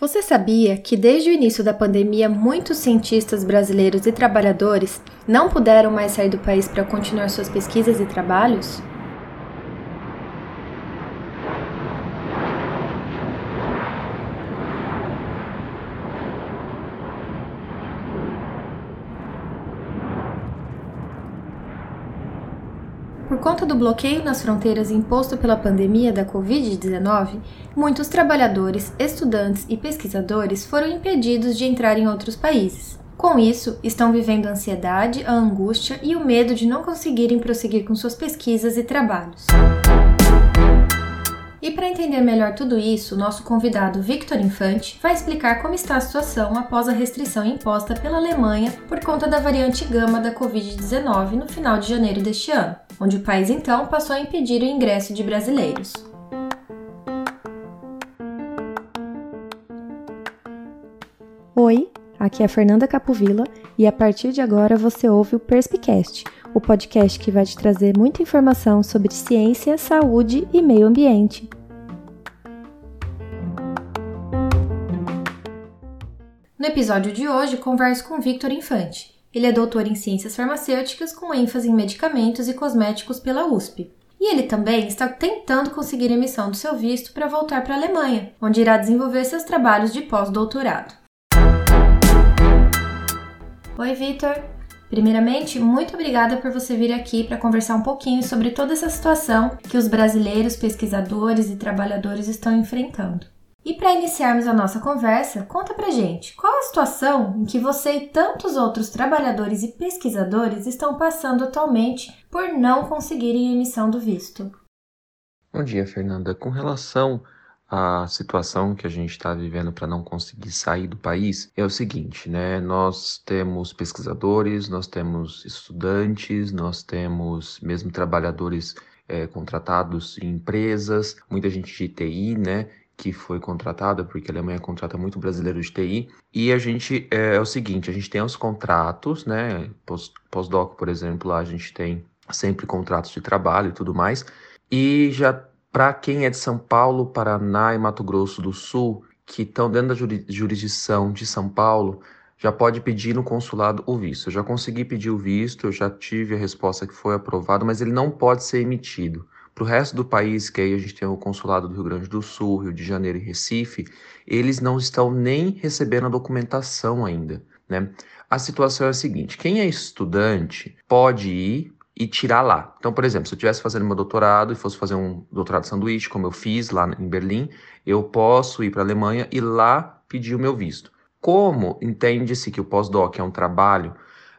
Você sabia que desde o início da pandemia muitos cientistas brasileiros e trabalhadores não puderam mais sair do país para continuar suas pesquisas e trabalhos? Por conta do bloqueio nas fronteiras imposto pela pandemia da Covid-19, muitos trabalhadores, estudantes e pesquisadores foram impedidos de entrar em outros países. Com isso, estão vivendo a ansiedade, a angústia e o medo de não conseguirem prosseguir com suas pesquisas e trabalhos. E para entender melhor tudo isso, nosso convidado Victor Infante vai explicar como está a situação após a restrição imposta pela Alemanha por conta da variante gama da Covid-19 no final de janeiro deste ano, onde o país então passou a impedir o ingresso de brasileiros. Oi, aqui é Fernanda Capovilla e a partir de agora você ouve o Perspicast o podcast que vai te trazer muita informação sobre ciência, saúde e meio ambiente. No episódio de hoje, converso com Victor Infante. Ele é doutor em ciências farmacêuticas com ênfase em medicamentos e cosméticos pela USP. E ele também está tentando conseguir emissão do seu visto para voltar para a Alemanha, onde irá desenvolver seus trabalhos de pós-doutorado. Oi, Victor. Primeiramente, muito obrigada por você vir aqui para conversar um pouquinho sobre toda essa situação que os brasileiros, pesquisadores e trabalhadores estão enfrentando. E para iniciarmos a nossa conversa, conta pra gente qual a situação em que você e tantos outros trabalhadores e pesquisadores estão passando atualmente por não conseguirem a emissão do visto. Bom dia, Fernanda. Com relação a situação que a gente está vivendo para não conseguir sair do país é o seguinte, né? Nós temos pesquisadores, nós temos estudantes, nós temos mesmo trabalhadores é, contratados em empresas, muita gente de TI, né? Que foi contratada, porque a Alemanha contrata muito brasileiro de TI. E a gente é, é o seguinte: a gente tem os contratos, né? Pós-doc, por exemplo, lá a gente tem sempre contratos de trabalho e tudo mais. E já para quem é de São Paulo, Paraná e Mato Grosso do Sul, que estão dentro da jurisdição de São Paulo, já pode pedir no consulado o visto. Eu já consegui pedir o visto, eu já tive a resposta que foi aprovado, mas ele não pode ser emitido. Para o resto do país, que aí a gente tem o consulado do Rio Grande do Sul, Rio de Janeiro e Recife, eles não estão nem recebendo a documentação ainda. Né? A situação é a seguinte: quem é estudante pode ir e tirar lá. Então, por exemplo, se eu estivesse fazendo meu doutorado e fosse fazer um doutorado sanduíche, como eu fiz lá em Berlim, eu posso ir para a Alemanha e lá pedir o meu visto. Como entende-se que o pós-doc é um trabalho,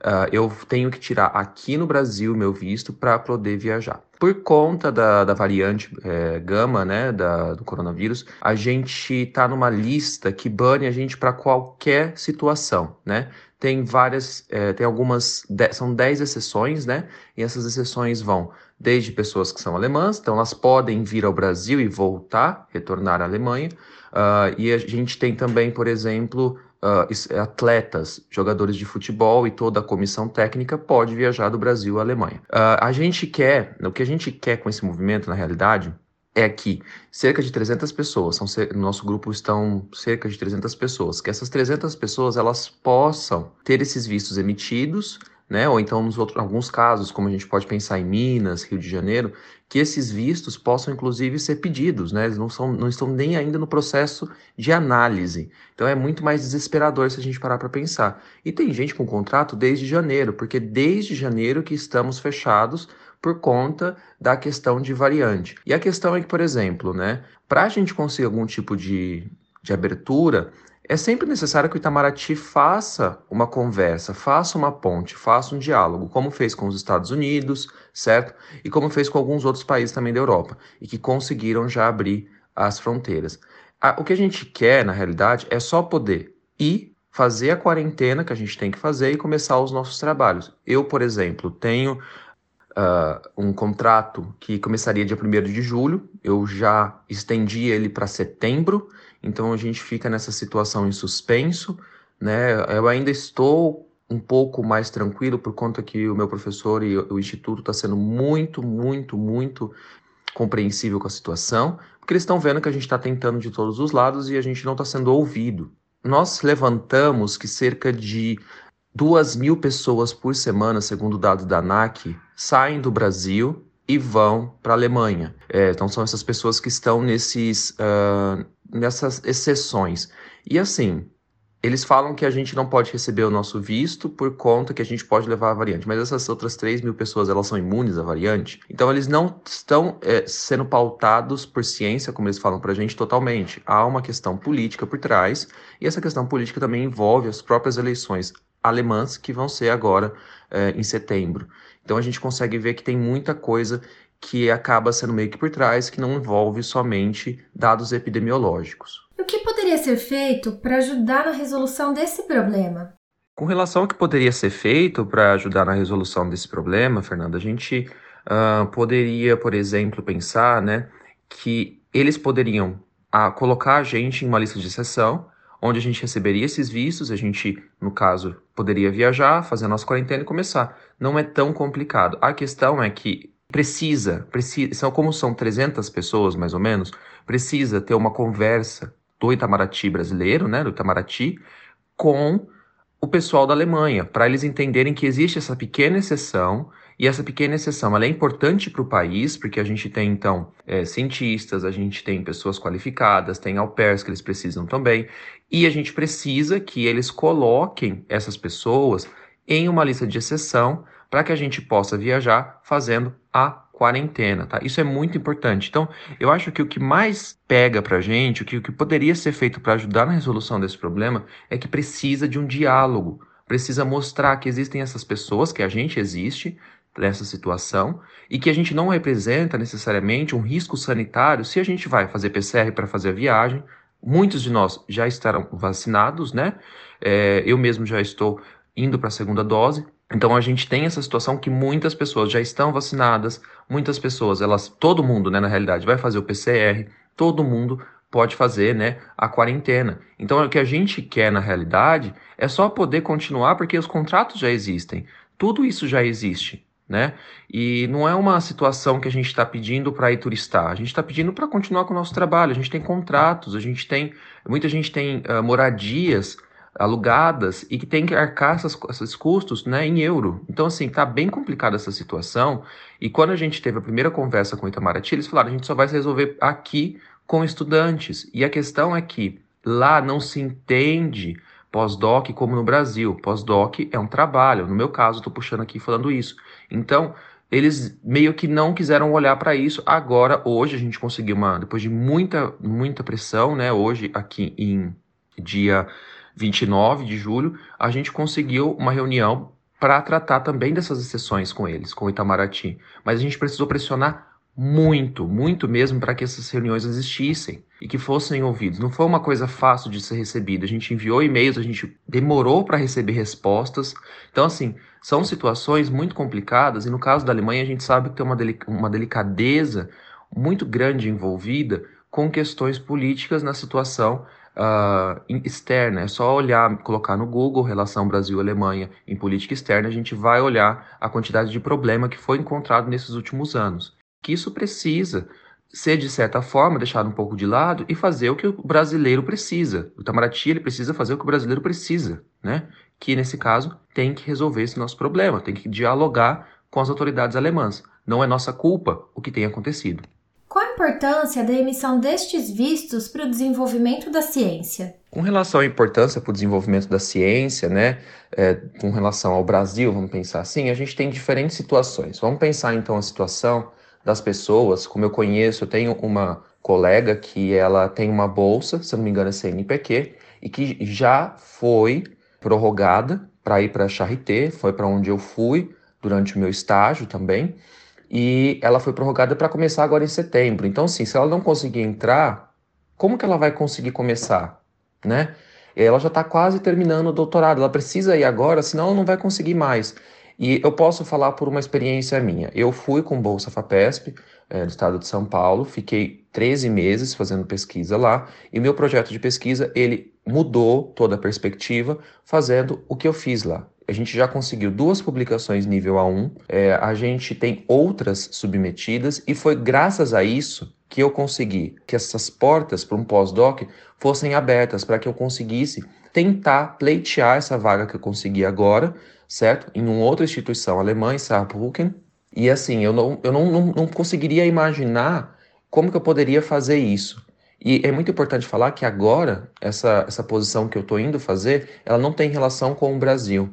uh, eu tenho que tirar aqui no Brasil meu visto para poder viajar. Por conta da, da variante é, gama, né, da, do coronavírus, a gente está numa lista que bane a gente para qualquer situação, né? Tem várias, é, tem algumas, são 10 exceções, né? E essas exceções vão desde pessoas que são alemãs, então elas podem vir ao Brasil e voltar, retornar à Alemanha. Uh, e a gente tem também, por exemplo, uh, atletas, jogadores de futebol e toda a comissão técnica pode viajar do Brasil à Alemanha. Uh, a gente quer, o que a gente quer com esse movimento, na realidade, é que cerca de 300 pessoas, são, no nosso grupo estão cerca de 300 pessoas, que essas 300 pessoas elas possam ter esses vistos emitidos, né, ou então nos outros, alguns casos, como a gente pode pensar em Minas, Rio de Janeiro, que esses vistos possam inclusive ser pedidos, né, eles não, são, não estão nem ainda no processo de análise. Então é muito mais desesperador se a gente parar para pensar. E tem gente com contrato desde janeiro, porque desde janeiro que estamos fechados por conta da questão de variante. E a questão é que, por exemplo, né, para a gente conseguir algum tipo de, de abertura, é sempre necessário que o Itamaraty faça uma conversa, faça uma ponte, faça um diálogo, como fez com os Estados Unidos, certo? E como fez com alguns outros países também da Europa, e que conseguiram já abrir as fronteiras. O que a gente quer, na realidade, é só poder ir fazer a quarentena que a gente tem que fazer e começar os nossos trabalhos. Eu, por exemplo, tenho uh, um contrato que começaria dia 1 de julho, eu já estendi ele para setembro, então a gente fica nessa situação em suspenso, né? Eu ainda estou um pouco mais tranquilo por conta que o meu professor e o instituto está sendo muito, muito, muito compreensível com a situação, porque eles estão vendo que a gente está tentando de todos os lados e a gente não está sendo ouvido. Nós levantamos que cerca de duas mil pessoas por semana, segundo dados da ANAC, saem do Brasil e vão para a Alemanha. É, então são essas pessoas que estão nesses, uh, nessas exceções. E assim, eles falam que a gente não pode receber o nosso visto por conta que a gente pode levar a variante, mas essas outras 3 mil pessoas elas são imunes à variante, então eles não estão é, sendo pautados por ciência, como eles falam para a gente, totalmente. Há uma questão política por trás, e essa questão política também envolve as próprias eleições alemãs que vão ser agora é, em setembro. Então a gente consegue ver que tem muita coisa que acaba sendo meio que por trás, que não envolve somente dados epidemiológicos. O que poderia ser feito para ajudar na resolução desse problema? Com relação ao que poderia ser feito para ajudar na resolução desse problema, Fernanda, a gente uh, poderia, por exemplo, pensar né, que eles poderiam uh, colocar a gente em uma lista de exceção, onde a gente receberia esses vistos, a gente, no caso, poderia viajar, fazer a nossa quarentena e começar. Não é tão complicado. A questão é que precisa, precisa, como são 300 pessoas mais ou menos, precisa ter uma conversa do Itamaraty brasileiro, né, do Itamaraty, com o pessoal da Alemanha, para eles entenderem que existe essa pequena exceção e essa pequena exceção é importante para o país, porque a gente tem, então, é, cientistas, a gente tem pessoas qualificadas, tem au pairs que eles precisam também, e a gente precisa que eles coloquem essas pessoas em uma lista de exceção para que a gente possa viajar fazendo a quarentena, tá? Isso é muito importante. Então, eu acho que o que mais pega pra gente, o que, o que poderia ser feito para ajudar na resolução desse problema é que precisa de um diálogo, precisa mostrar que existem essas pessoas, que a gente existe nessa situação e que a gente não representa necessariamente um risco sanitário se a gente vai fazer PCR para fazer a viagem. Muitos de nós já estarão vacinados, né? É, eu mesmo já estou indo para a segunda dose. Então a gente tem essa situação que muitas pessoas já estão vacinadas, muitas pessoas, elas, todo mundo, né, na realidade, vai fazer o PCR, todo mundo pode fazer, né, a quarentena. Então o que a gente quer na realidade é só poder continuar porque os contratos já existem. Tudo isso já existe, né? E não é uma situação que a gente está pedindo para ir turistar. A gente está pedindo para continuar com o nosso trabalho. A gente tem contratos, a gente tem, muita gente tem uh, moradias alugadas e que tem que arcar essas, esses custos né, em euro. Então, assim, está bem complicada essa situação. E quando a gente teve a primeira conversa com o Itamaraty, eles falaram: a gente só vai se resolver aqui com estudantes. E a questão é que lá não se entende pós-doc como no Brasil. Pós-doc é um trabalho. No meu caso, estou puxando aqui falando isso. Então, eles meio que não quiseram olhar para isso. Agora, hoje, a gente conseguiu uma, depois de muita, muita pressão, né? Hoje, aqui em dia 29 de julho, a gente conseguiu uma reunião para tratar também dessas exceções com eles, com o Itamaraty. Mas a gente precisou pressionar muito, muito mesmo para que essas reuniões existissem e que fossem ouvidos. Não foi uma coisa fácil de ser recebida. A gente enviou e-mails, a gente demorou para receber respostas. Então, assim, são situações muito complicadas e no caso da Alemanha a gente sabe que tem uma, uma delicadeza muito grande envolvida com questões políticas na situação uh, externa. É só olhar, colocar no Google relação Brasil-Alemanha em política externa, a gente vai olhar a quantidade de problema que foi encontrado nesses últimos anos. Que isso precisa ser, de certa forma, deixado um pouco de lado e fazer o que o brasileiro precisa. O Itamaraty ele precisa fazer o que o brasileiro precisa, né? Que, nesse caso, tem que resolver esse nosso problema, tem que dialogar com as autoridades alemãs. Não é nossa culpa o que tem acontecido importância da emissão destes vistos para o desenvolvimento da ciência? Com relação à importância para o desenvolvimento da ciência, né, é, com relação ao Brasil, vamos pensar assim, a gente tem diferentes situações. Vamos pensar então a situação das pessoas, como eu conheço, eu tenho uma colega que ela tem uma bolsa, se não me engano é CNPq, e que já foi prorrogada para ir para a Charité, foi para onde eu fui durante o meu estágio também e ela foi prorrogada para começar agora em setembro. Então, assim, se ela não conseguir entrar, como que ela vai conseguir começar, né? Ela já está quase terminando o doutorado, ela precisa ir agora, senão ela não vai conseguir mais. E eu posso falar por uma experiência minha. Eu fui com Bolsa FAPESP, é, do estado de São Paulo, fiquei 13 meses fazendo pesquisa lá, e meu projeto de pesquisa, ele mudou toda a perspectiva, fazendo o que eu fiz lá. a gente já conseguiu duas publicações nível A1, é, a gente tem outras submetidas, e foi graças a isso que eu consegui que essas portas para um pós-doc fossem abertas, para que eu conseguisse tentar pleitear essa vaga que eu consegui agora, certo? Em uma outra instituição alemã, em Saarbrücken. E assim, eu não, eu não, não, não conseguiria imaginar como que eu poderia fazer isso. E é muito importante falar que agora, essa, essa posição que eu estou indo fazer, ela não tem relação com o Brasil,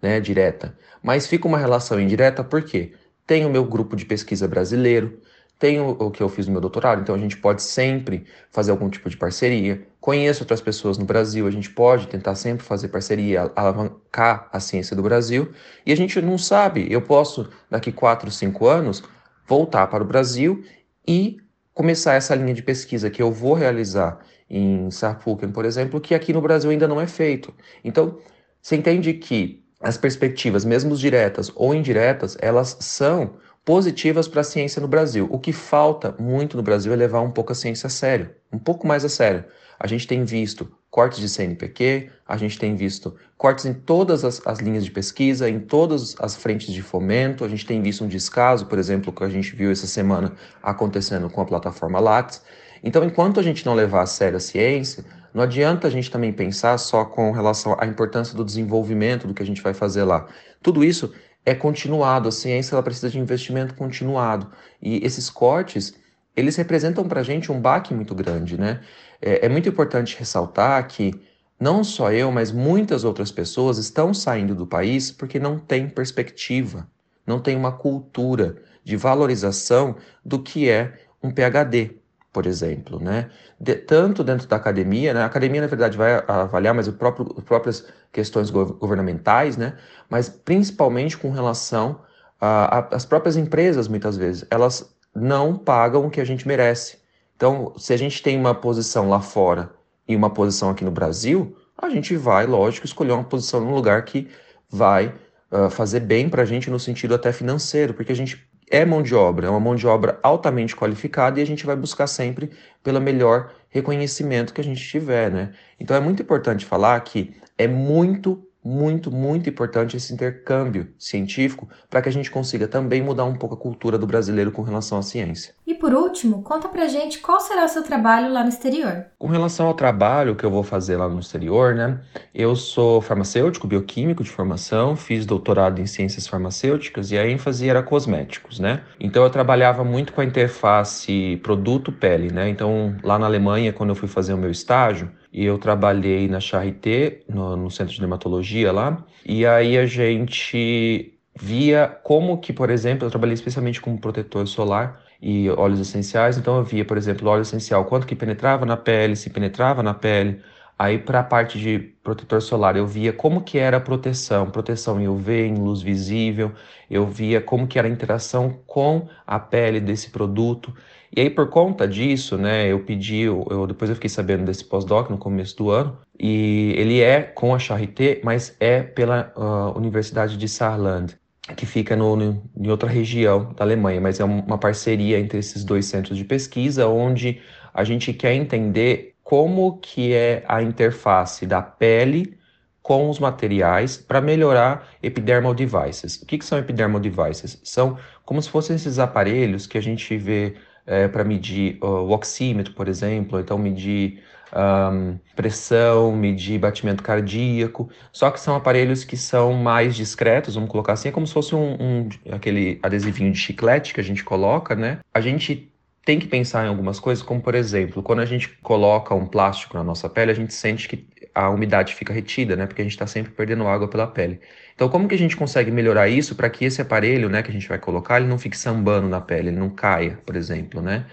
né, direta. Mas fica uma relação indireta porque tem o meu grupo de pesquisa brasileiro, tenho o que eu fiz no meu doutorado, então a gente pode sempre fazer algum tipo de parceria. Conheço outras pessoas no Brasil, a gente pode tentar sempre fazer parceria, alavancar a ciência do Brasil. E a gente não sabe, eu posso, daqui 4, 5 anos, voltar para o Brasil e começar essa linha de pesquisa que eu vou realizar em Saarbrücken, por exemplo, que aqui no Brasil ainda não é feito. Então, você entende que as perspectivas, mesmo diretas ou indiretas, elas são positivas para a ciência no Brasil. O que falta muito no Brasil é levar um pouco a ciência a sério, um pouco mais a sério. A gente tem visto cortes de CNPq, a gente tem visto cortes em todas as, as, linhas de pesquisa, em todas as frentes de fomento, a gente tem visto um descaso, por exemplo, que a gente viu essa semana acontecendo com a plataforma Lattes. Então, enquanto a gente não levar a sério a ciência, não adianta a gente também pensar só com relação à importância do desenvolvimento do que a gente vai fazer lá. Tudo isso é continuado, a ciência ela precisa de investimento continuado. E esses cortes, eles representam para a gente um baque muito grande, né? É, é muito importante ressaltar que não só eu, mas muitas outras pessoas estão saindo do país porque não tem perspectiva, não tem uma cultura de valorização do que é um PhD, por exemplo, né? De, tanto dentro da academia, né? A academia, na verdade, vai avaliar, mas o próprio, as próprias questões governamentais, né? Mas principalmente com relação às próprias empresas, muitas vezes, elas não pagam o que a gente merece. Então, se a gente tem uma posição lá fora e uma posição aqui no Brasil, a gente vai, lógico, escolher uma posição num lugar que vai uh, fazer bem para a gente no sentido até financeiro, porque a gente é mão de obra, é uma mão de obra altamente qualificada e a gente vai buscar sempre pelo melhor reconhecimento que a gente tiver, né? Então é muito importante falar que é muito muito, muito importante esse intercâmbio científico para que a gente consiga também mudar um pouco a cultura do brasileiro com relação à ciência. Por último, conta pra gente qual será o seu trabalho lá no exterior. Com relação ao trabalho que eu vou fazer lá no exterior, né? Eu sou farmacêutico, bioquímico de formação, fiz doutorado em ciências farmacêuticas e a ênfase era cosméticos, né? Então eu trabalhava muito com a interface produto-pele, né? Então lá na Alemanha, quando eu fui fazer o meu estágio, eu trabalhei na Charité, no, no centro de dermatologia lá, e aí a gente via como que, por exemplo, eu trabalhei especialmente com protetor solar e óleos essenciais, então eu via, por exemplo, óleo essencial, quanto que penetrava na pele, se penetrava na pele. Aí para a parte de protetor solar, eu via como que era a proteção, proteção em UV, em luz visível, eu via como que era a interação com a pele desse produto. E aí, por conta disso, né, eu pedi, eu, depois eu fiquei sabendo desse pós-doc no começo do ano, e ele é com a Charité, mas é pela uh, Universidade de Saarland, que fica no, no, em outra região da Alemanha, mas é uma parceria entre esses dois centros de pesquisa, onde a gente quer entender como que é a interface da pele com os materiais para melhorar epidermal devices. O que, que são epidermal devices? São como se fossem esses aparelhos que a gente vê é, para medir o oxímetro, por exemplo, então medir um, pressão, medir batimento cardíaco, só que são aparelhos que são mais discretos, vamos colocar assim, é como se fosse um, um aquele adesivinho de chiclete que a gente coloca, né? A gente tem que pensar em algumas coisas, como por exemplo, quando a gente coloca um plástico na nossa pele, a gente sente que a umidade fica retida, né? Porque a gente está sempre perdendo água pela pele. Então, como que a gente consegue melhorar isso para que esse aparelho, né, que a gente vai colocar, ele não fique sambando na pele, ele não caia, por exemplo, né?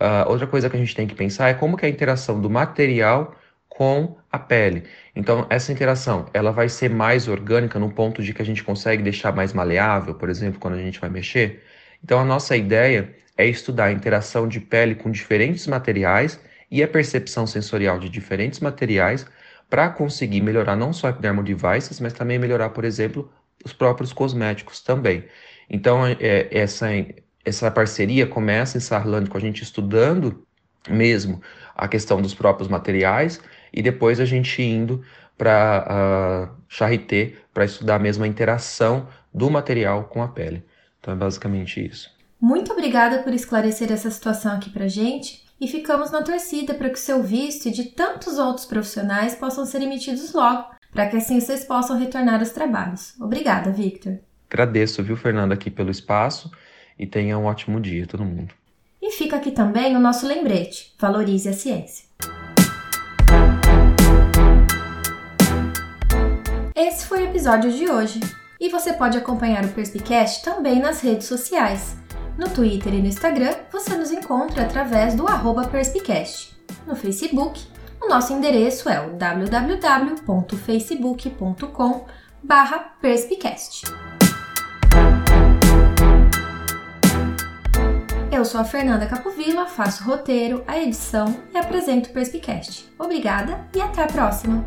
Uh, outra coisa que a gente tem que pensar é como que é a interação do material com a pele. Então, essa interação, ela vai ser mais orgânica no ponto de que a gente consegue deixar mais maleável, por exemplo, quando a gente vai mexer. Então, a nossa ideia é estudar a interação de pele com diferentes materiais e a percepção sensorial de diferentes materiais para conseguir melhorar não só epidermal devices, mas também melhorar, por exemplo, os próprios cosméticos também. Então, é, essa, essa parceria começa em Sarland com a gente estudando mesmo a questão dos próprios materiais e depois a gente indo para uh, Charité para estudar mesmo a interação do material com a pele. Então é basicamente isso. Muito obrigada por esclarecer essa situação aqui para gente e ficamos na torcida para que o seu visto e de tantos outros profissionais possam ser emitidos logo, para que assim vocês possam retornar aos trabalhos. Obrigada, Victor. Agradeço, viu, Fernanda, aqui pelo espaço e tenha um ótimo dia, todo mundo. E fica aqui também o nosso lembrete: valorize a ciência. Esse foi o episódio de hoje. E você pode acompanhar o Perspicast também nas redes sociais. No Twitter e no Instagram, você nos encontra através do Perspicast. No Facebook, o nosso endereço é o www.facebook.com Eu sou a Fernanda Capovilla, faço roteiro, a edição e apresento o Perspicast. Obrigada e até a próxima!